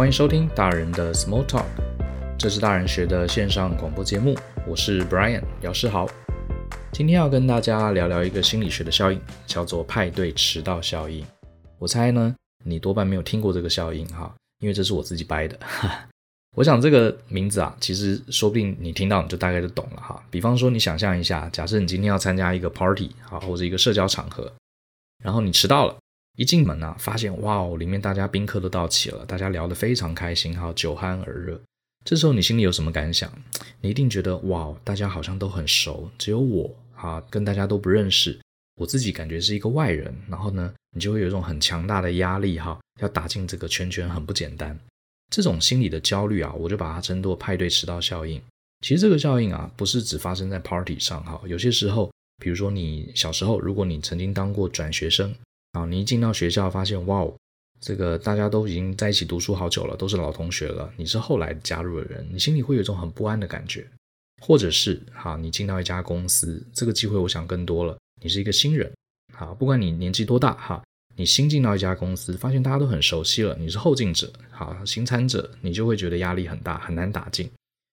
欢迎收听大人的 Small Talk，这是大人学的线上广播节目，我是 Brian 姚世豪。今天要跟大家聊聊一个心理学的效应，叫做派对迟到效应。我猜呢，你多半没有听过这个效应哈，因为这是我自己掰的。我想这个名字啊，其实说不定你听到你就大概就懂了哈。比方说，你想象一下，假设你今天要参加一个 party 啊，或者一个社交场合，然后你迟到了。一进门啊，发现哇哦，里面大家宾客都到齐了，大家聊得非常开心，哈，酒酣耳热。这时候你心里有什么感想？你一定觉得哇，大家好像都很熟，只有我啊，跟大家都不认识，我自己感觉是一个外人。然后呢，你就会有一种很强大的压力，哈，要打进这个圈圈很不简单。这种心理的焦虑啊，我就把它称作派对迟到效应。其实这个效应啊，不是只发生在 party 上，哈，有些时候，比如说你小时候，如果你曾经当过转学生。啊，你一进到学校，发现哇哦，这个大家都已经在一起读书好久了，都是老同学了。你是后来加入的人，你心里会有一种很不安的感觉。或者是哈，你进到一家公司，这个机会我想更多了。你是一个新人，好，不管你年纪多大哈，你新进到一家公司，发现大家都很熟悉了，你是后进者，好，新参者，你就会觉得压力很大，很难打进。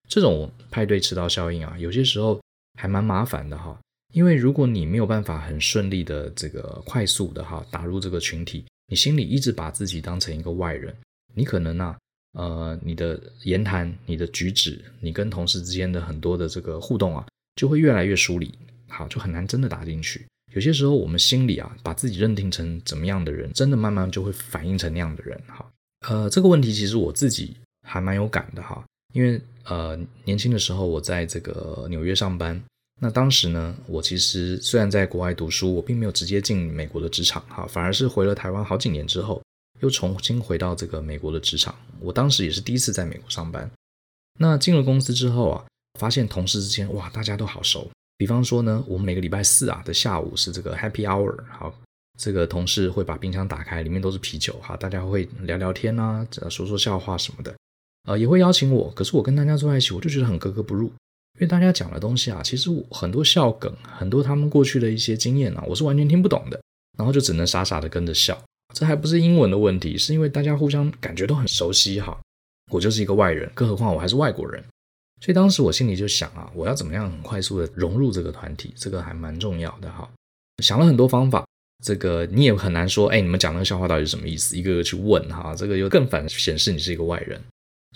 这种派对迟到效应啊，有些时候还蛮麻烦的哈。因为如果你没有办法很顺利的这个快速的哈打入这个群体，你心里一直把自己当成一个外人，你可能啊呃你的言谈、你的举止、你跟同事之间的很多的这个互动啊，就会越来越疏离，好，就很难真的打进去。有些时候我们心里啊把自己认定成怎么样的人，真的慢慢就会反映成那样的人哈。呃，这个问题其实我自己还蛮有感的哈，因为呃年轻的时候我在这个纽约上班。那当时呢，我其实虽然在国外读书，我并没有直接进美国的职场，哈，反而是回了台湾好几年之后，又重新回到这个美国的职场。我当时也是第一次在美国上班。那进了公司之后啊，发现同事之间哇，大家都好熟。比方说呢，我们每个礼拜四啊的下午是这个 Happy Hour，好，这个同事会把冰箱打开，里面都是啤酒，哈，大家会聊聊天啊，说说笑话什么的，呃，也会邀请我。可是我跟大家坐在一起，我就觉得很格格不入。因为大家讲的东西啊，其实很多笑梗，很多他们过去的一些经验啊，我是完全听不懂的，然后就只能傻傻的跟着笑。这还不是英文的问题，是因为大家互相感觉都很熟悉哈。我就是一个外人，更何况我还是外国人，所以当时我心里就想啊，我要怎么样很快速的融入这个团体，这个还蛮重要的哈。想了很多方法，这个你也很难说，哎，你们讲那个笑话到底是什么意思？一个个去问哈，这个又更反显示你是一个外人。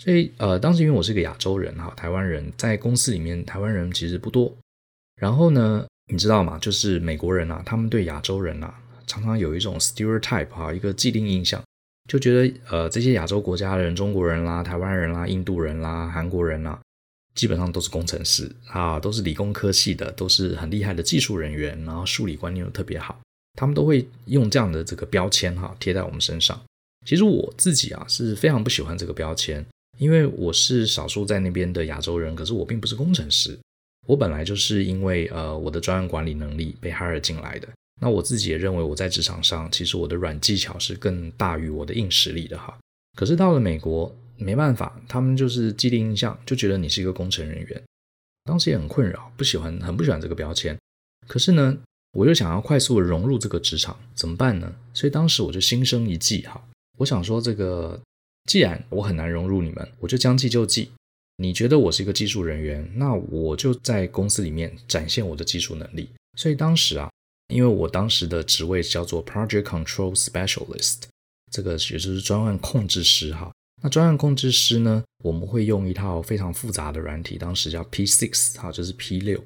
所以，呃，当时因为我是个亚洲人哈，台湾人在公司里面，台湾人其实不多。然后呢，你知道吗？就是美国人啊，他们对亚洲人啊，常常有一种 stereotype 哈，一个既定印象，就觉得呃，这些亚洲国家的人，中国人啦、台湾人啦、印度人啦、韩国人啦，基本上都是工程师啊，都是理工科系的，都是很厉害的技术人员，然后数理观念又特别好，他们都会用这样的这个标签哈贴在我们身上。其实我自己啊是非常不喜欢这个标签。因为我是少数在那边的亚洲人，可是我并不是工程师，我本来就是因为呃我的专案管理能力被 hire 进来的。那我自己也认为我在职场上，其实我的软技巧是更大于我的硬实力的哈。可是到了美国，没办法，他们就是既定印象，就觉得你是一个工程人员。当时也很困扰，不喜欢，很不喜欢这个标签。可是呢，我又想要快速的融入这个职场，怎么办呢？所以当时我就心生一计哈，我想说这个。既然我很难融入你们，我就将计就计。你觉得我是一个技术人员，那我就在公司里面展现我的技术能力。所以当时啊，因为我当时的职位叫做 Project Control Specialist，这个也就是专案控制师哈。那专案控制师呢，我们会用一套非常复杂的软体，当时叫 P6 哈，就是 P 六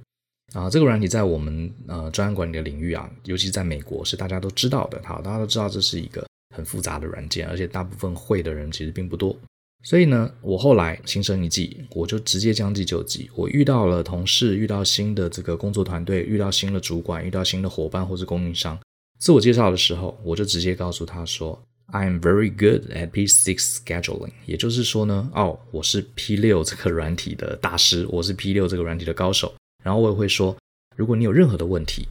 啊。这个软体在我们呃专案管理的领域啊，尤其在美国是大家都知道的哈，大家都知道这是一个。很复杂的软件，而且大部分会的人其实并不多，所以呢，我后来心生一计，我就直接将计就计。我遇到了同事，遇到新的这个工作团队，遇到新的主管，遇到新的伙伴或是供应商，自我介绍的时候，我就直接告诉他说：“I am very good at P6 scheduling。”也就是说呢，哦，我是 P6 这个软体的大师，我是 P6 这个软体的高手。然后我也会说，如果你有任何的问题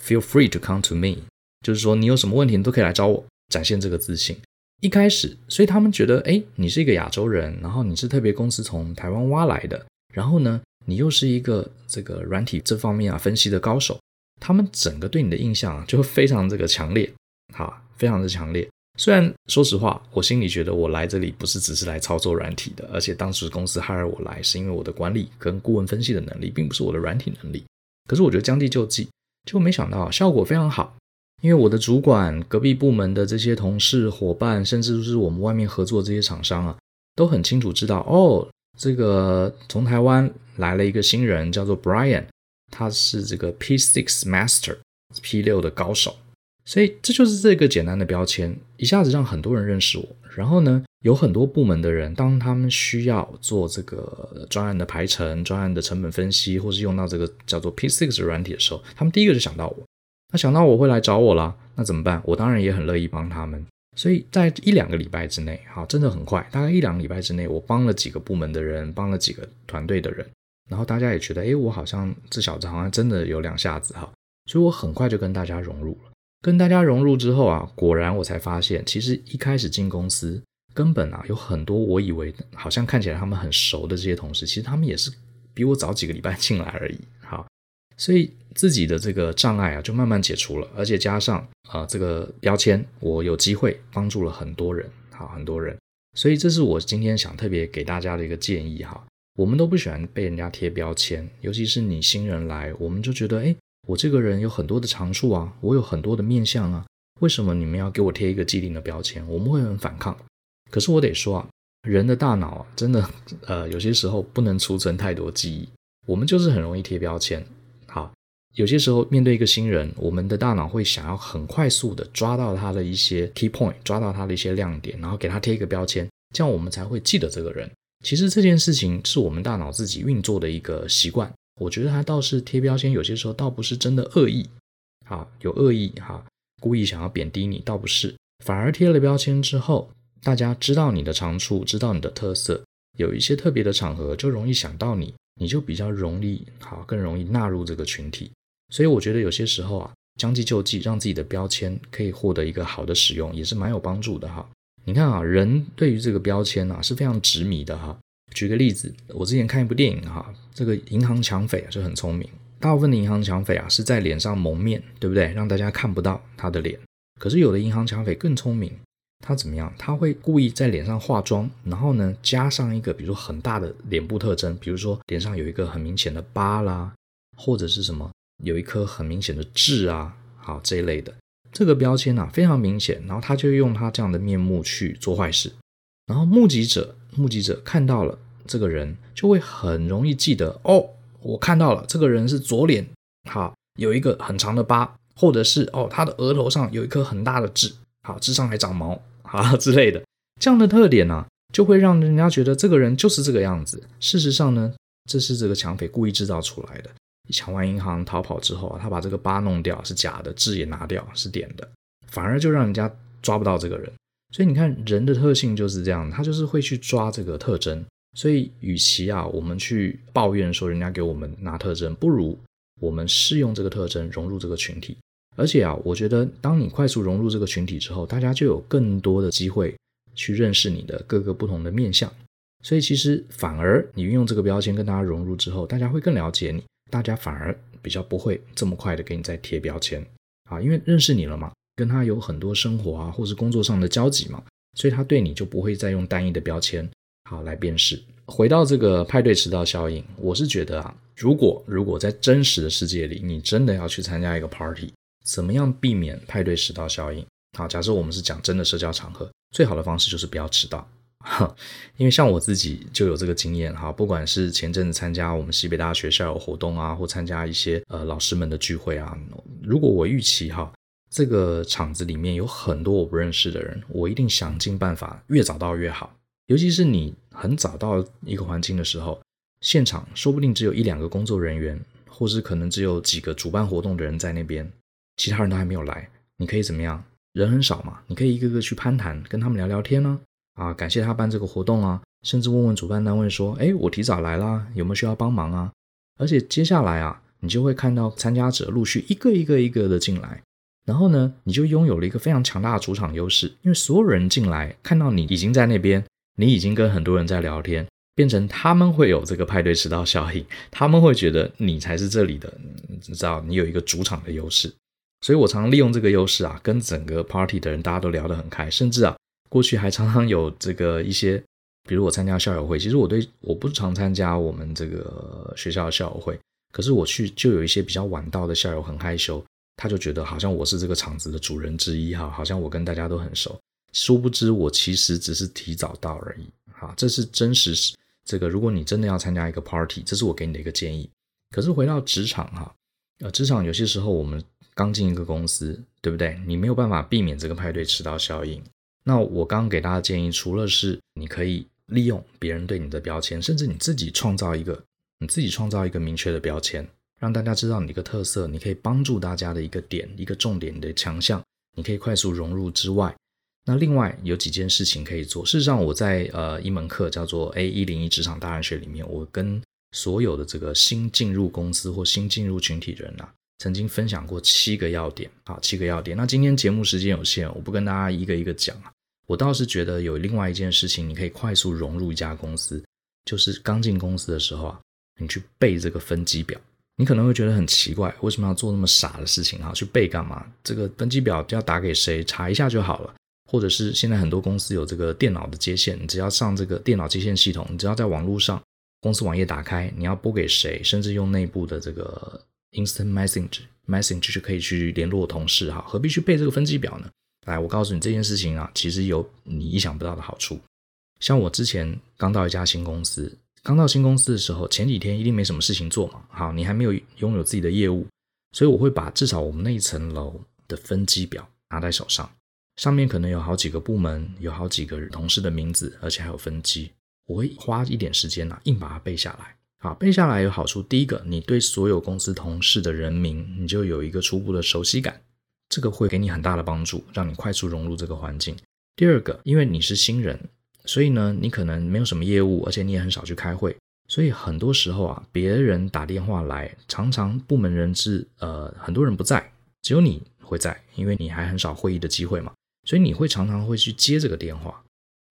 ，feel free to come to me，就是说你有什么问题，你都可以来找我。展现这个自信，一开始，所以他们觉得，哎，你是一个亚洲人，然后你是特别公司从台湾挖来的，然后呢，你又是一个这个软体这方面啊分析的高手，他们整个对你的印象啊就会非常这个强烈，好，非常的强烈。虽然说实话，我心里觉得我来这里不是只是来操作软体的，而且当时公司 hire 我来是因为我的管理跟顾问分析的能力，并不是我的软体能力。可是我觉得将计就计，就没想到效果非常好。因为我的主管、隔壁部门的这些同事、伙伴，甚至是我们外面合作这些厂商啊，都很清楚知道哦，这个从台湾来了一个新人，叫做 Brian，他是这个 P6 Master P6 的高手。所以这就是这个简单的标签，一下子让很多人认识我。然后呢，有很多部门的人，当他们需要做这个专案的排程、专案的成本分析，或是用到这个叫做 P6 的软体的时候，他们第一个就想到我。那想到我会来找我啦，那怎么办？我当然也很乐意帮他们。所以在一两个礼拜之内，好，真的很快，大概一两个礼拜之内，我帮了几个部门的人，帮了几个团队的人，然后大家也觉得，诶，我好像这小子好像真的有两下子哈，所以我很快就跟大家融入了。跟大家融入之后啊，果然我才发现，其实一开始进公司，根本啊有很多我以为好像看起来他们很熟的这些同事，其实他们也是比我早几个礼拜进来而已。所以自己的这个障碍啊就慢慢解除了，而且加上啊、这个标签，我有机会帮助了很多人，好，很多人。所以这是我今天想特别给大家的一个建议哈。我们都不喜欢被人家贴标签，尤其是你新人来，我们就觉得哎。我这个人有很多的长处啊，我有很多的面相啊，为什么你们要给我贴一个既定的标签？我们会很反抗。可是我得说啊，人的大脑啊，真的，呃，有些时候不能储存太多记忆，我们就是很容易贴标签。有些时候面对一个新人，我们的大脑会想要很快速的抓到他的一些 key point，抓到他的一些亮点，然后给他贴一个标签，这样我们才会记得这个人。其实这件事情是我们大脑自己运作的一个习惯。我觉得他倒是贴标签，有些时候倒不是真的恶意，啊，有恶意哈，故意想要贬低你，倒不是，反而贴了标签之后，大家知道你的长处，知道你的特色，有一些特别的场合就容易想到你，你就比较容易好，更容易纳入这个群体。所以我觉得有些时候啊，将计就计，让自己的标签可以获得一个好的使用，也是蛮有帮助的哈。你看啊，人对于这个标签啊是非常执迷的哈。举个例子，我之前看一部电影哈，这个银行抢匪啊就很聪明。大部分的银行抢匪啊是在脸上蒙面，对不对？让大家看不到他的脸。可是有的银行抢匪更聪明，他怎么样？他会故意在脸上化妆，然后呢加上一个比如说很大的脸部特征，比如说脸上有一个很明显的疤啦，或者是什么有一颗很明显的痣啊，好这一类的这个标签啊非常明显，然后他就用他这样的面目去做坏事，然后目击者目击者看到了。这个人就会很容易记得哦，我看到了，这个人是左脸，好，有一个很长的疤，或者是哦，他的额头上有一颗很大的痣，好，痣上还长毛，啊之类的，这样的特点呢、就会让人家觉得这个人就是这个样子。事实上呢，这是这个抢匪故意制造出来的。抢完银行逃跑之后啊，他把这个疤弄掉，是假的，痣也拿掉，是点的，反而就让人家抓不到这个人。所以你看，人的特性就是这样，他就是会去抓这个特征。所以，与其啊，我们去抱怨说人家给我们拿特征，不如我们试用这个特征融入这个群体。而且啊，我觉得当你快速融入这个群体之后，大家就有更多的机会去认识你的各个不同的面相。所以，其实反而你运用这个标签跟大家融入之后，大家会更了解你，大家反而比较不会这么快的给你再贴标签啊，因为认识你了嘛，跟他有很多生活啊，或是工作上的交集嘛，所以他对你就不会再用单一的标签。好，来辨识。回到这个派对迟到效应，我是觉得啊，如果如果在真实的世界里，你真的要去参加一个 party，怎么样避免派对迟到效应？好，假设我们是讲真的社交场合，最好的方式就是不要迟到。哈 因为像我自己就有这个经验哈，不管是前阵子参加我们西北大学校友活动啊，或参加一些呃老师们的聚会啊，如果我预期哈，这个场子里面有很多我不认识的人，我一定想尽办法越早到越好。尤其是你很早到一个环境的时候，现场说不定只有一两个工作人员，或是可能只有几个主办活动的人在那边，其他人都还没有来。你可以怎么样？人很少嘛，你可以一个个去攀谈，跟他们聊聊天呢。啊，啊感谢他办这个活动啊，甚至问问主办单位说：“哎，我提早来啦，有没有需要帮忙啊？”而且接下来啊，你就会看到参加者陆续一个一个一个的进来，然后呢，你就拥有了一个非常强大的主场优势，因为所有人进来看到你已经在那边。你已经跟很多人在聊天，变成他们会有这个派对迟到效应，他们会觉得你才是这里的，你知道，你有一个主场的优势，所以我常常利用这个优势啊，跟整个 party 的人大家都聊得很开，甚至啊，过去还常常有这个一些，比如我参加校友会，其实我对我不常参加我们这个学校的校友会，可是我去就有一些比较晚到的校友很害羞，他就觉得好像我是这个场子的主人之一哈，好像我跟大家都很熟，殊不知我其实只是提早到而已，哈，这是真实。这个如果你真的要参加一个 party，这是我给你的一个建议。可是回到职场哈，呃，职场有些时候我们刚进一个公司，对不对？你没有办法避免这个派对迟到效应。那我刚给大家建议，除了是你可以利用别人对你的标签，甚至你自己创造一个，你自己创造一个明确的标签，让大家知道你一个特色，你可以帮助大家的一个点、一个重点、的强项，你可以快速融入之外，那另外有几件事情可以做。事实上，我在呃一门课叫做 A 一零一职场大人学里面，我跟所有的这个新进入公司或新进入群体的人啊，曾经分享过七个要点啊，七个要点。那今天节目时间有限，我不跟大家一个一个讲啊。我倒是觉得有另外一件事情，你可以快速融入一家公司，就是刚进公司的时候啊，你去背这个分机表。你可能会觉得很奇怪，为什么要做那么傻的事情啊？去背干嘛？这个分机表要打给谁？查一下就好了。或者是现在很多公司有这个电脑的接线，你只要上这个电脑接线系统，你只要在网络上公司网页打开，你要拨给谁？甚至用内部的这个 Instant Message Message 就可以去联络同事哈，何必去背这个分机表呢？来，我告诉你这件事情啊，其实有你意想不到的好处。像我之前刚到一家新公司，刚到新公司的时候，前几天一定没什么事情做嘛。好，你还没有拥有自己的业务，所以我会把至少我们那一层楼的分机表拿在手上，上面可能有好几个部门，有好几个同事的名字，而且还有分机。我会花一点时间呐、啊，硬把它背下来。好，背下来有好处，第一个，你对所有公司同事的人名，你就有一个初步的熟悉感。这个会给你很大的帮助，让你快速融入这个环境。第二个，因为你是新人，所以呢，你可能没有什么业务，而且你也很少去开会，所以很多时候啊，别人打电话来，常常部门人事呃很多人不在，只有你会在，因为你还很少会议的机会嘛，所以你会常常会去接这个电话。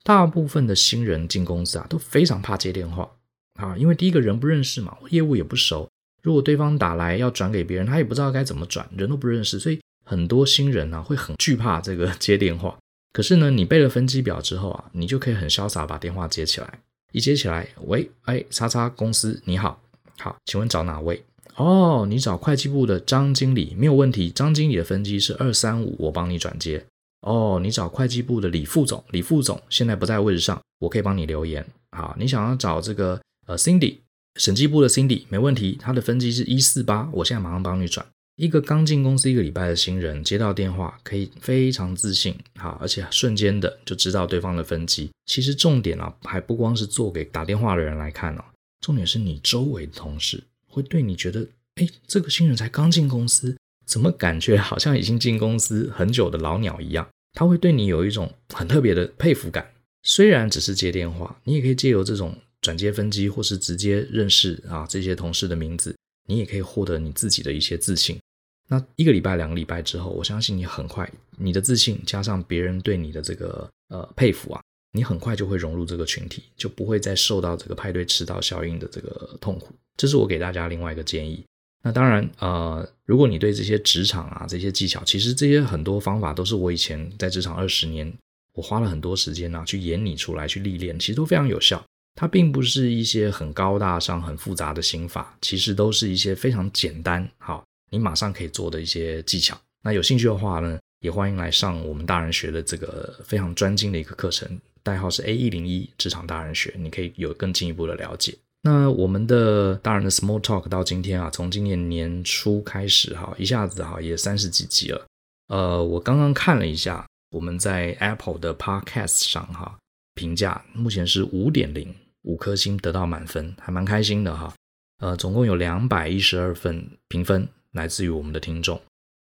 大部分的新人进公司啊，都非常怕接电话啊，因为第一个人不认识嘛，业务也不熟，如果对方打来要转给别人，他也不知道该怎么转，人都不认识，所以。很多新人呢、会很惧怕这个接电话，可是呢，你背了分机表之后啊，你就可以很潇洒把电话接起来。一接起来，喂，哎，叉叉公司你好，好，请问找哪位？哦，你找会计部的张经理没有问题，张经理的分机是二三五，我帮你转接。哦，你找会计部的李副总，李副总现在不在位置上，我可以帮你留言。好，你想要找这个呃 Cindy，审计部的 Cindy 没问题，他的分机是一四八，我现在马上帮你转。一个刚进公司一个礼拜的新人接到电话，可以非常自信，好，而且瞬间的就知道对方的分机。其实重点啊，还不光是做给打电话的人来看哦，重点是你周围的同事会对你觉得，哎，这个新人才刚进公司，怎么感觉好像已经进公司很久的老鸟一样？他会对你有一种很特别的佩服感。虽然只是接电话，你也可以借由这种转接分机，或是直接认识啊这些同事的名字，你也可以获得你自己的一些自信。那一个礼拜、两个礼拜之后，我相信你很快，你的自信加上别人对你的这个呃佩服啊，你很快就会融入这个群体，就不会再受到这个派对迟到效应的这个痛苦。这是我给大家另外一个建议。那当然，呃，如果你对这些职场啊这些技巧，其实这些很多方法都是我以前在职场二十年，我花了很多时间啊去演拟出来，去历练，其实都非常有效。它并不是一些很高大上、很复杂的心法，其实都是一些非常简单，好。你马上可以做的一些技巧，那有兴趣的话呢，也欢迎来上我们大人学的这个非常专精的一个课程，代号是 A 一零一职场大人学，你可以有更进一步的了解。那我们的大人的 Small Talk 到今天啊，从今年年初开始哈，一下子哈也三十几集了。呃，我刚刚看了一下，我们在 Apple 的 Podcast 上哈评价目前是五点零，五颗星得到满分，还蛮开心的哈。呃，总共有两百一十二份评分。来自于我们的听众，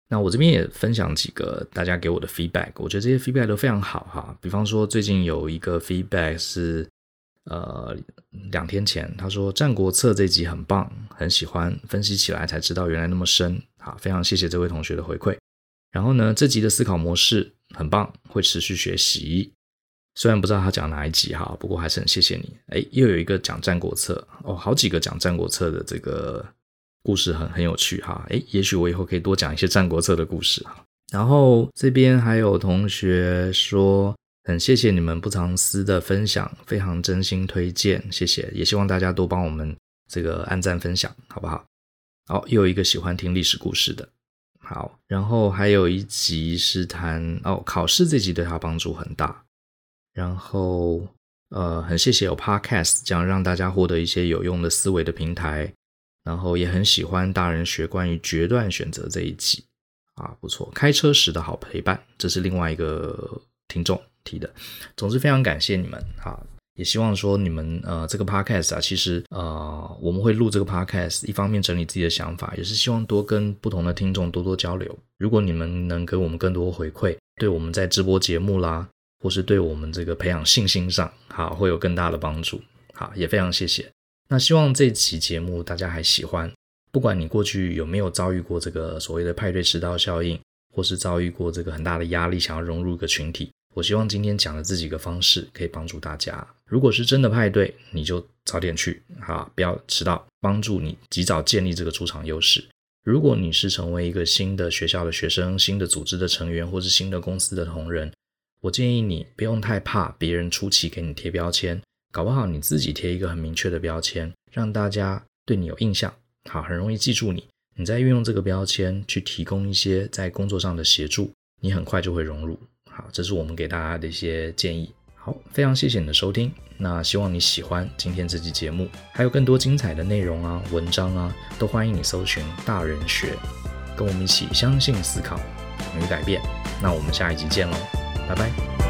那我这边也分享几个大家给我的 feedback，我觉得这些 feedback 都非常好哈。比方说，最近有一个 feedback 是，呃，两天前他说《战国策》这集很棒，很喜欢，分析起来才知道原来那么深，好，非常谢谢这位同学的回馈。然后呢，这集的思考模式很棒，会持续学习。虽然不知道他讲哪一集哈，不过还是很谢谢你。哎，又有一个讲《战国策》哦，好几个讲《战国策》的这个。故事很很有趣哈。诶，也许我以后可以多讲一些《战国策》的故事哈。然后这边还有同学说，很谢谢你们不藏私的分享，非常真心推荐，谢谢。也希望大家多帮我们这个按赞分享，好不好？好，又一个喜欢听历史故事的。好，然后还有一集是谈哦，考试这集对他帮助很大。然后呃，很谢谢有 Podcast 这样让大家获得一些有用的思维的平台。然后也很喜欢大人学关于决断选择这一集啊，不错。开车时的好陪伴，这是另外一个听众提的。总之非常感谢你们啊。也希望说你们呃这个 podcast 啊，其实呃我们会录这个 podcast，一方面整理自己的想法，也是希望多跟不同的听众多多交流。如果你们能给我们更多回馈，对我们在直播节目啦，或是对我们这个培养信心上，好会有更大的帮助。好，也非常谢谢。那希望这期节目大家还喜欢，不管你过去有没有遭遇过这个所谓的派对迟到效应，或是遭遇过这个很大的压力，想要融入一个群体。我希望今天讲的这几个方式可以帮助大家。如果是真的派对，你就早点去，好，不要迟到，帮助你及早建立这个出场优势。如果你是成为一个新的学校的学生、新的组织的成员，或是新的公司的同仁，我建议你不用太怕别人初期给你贴标签，搞不好你自己贴一个很明确的标签，让大家对你有印象，好，很容易记住你。你再运用这个标签去提供一些在工作上的协助，你很快就会融入。好，这是我们给大家的一些建议。好，非常谢谢你的收听。那希望你喜欢今天这期节目，还有更多精彩的内容啊、文章啊，都欢迎你搜寻大人学，跟我们一起相信、思考、勇于改变。那我们下一集见喽，拜拜。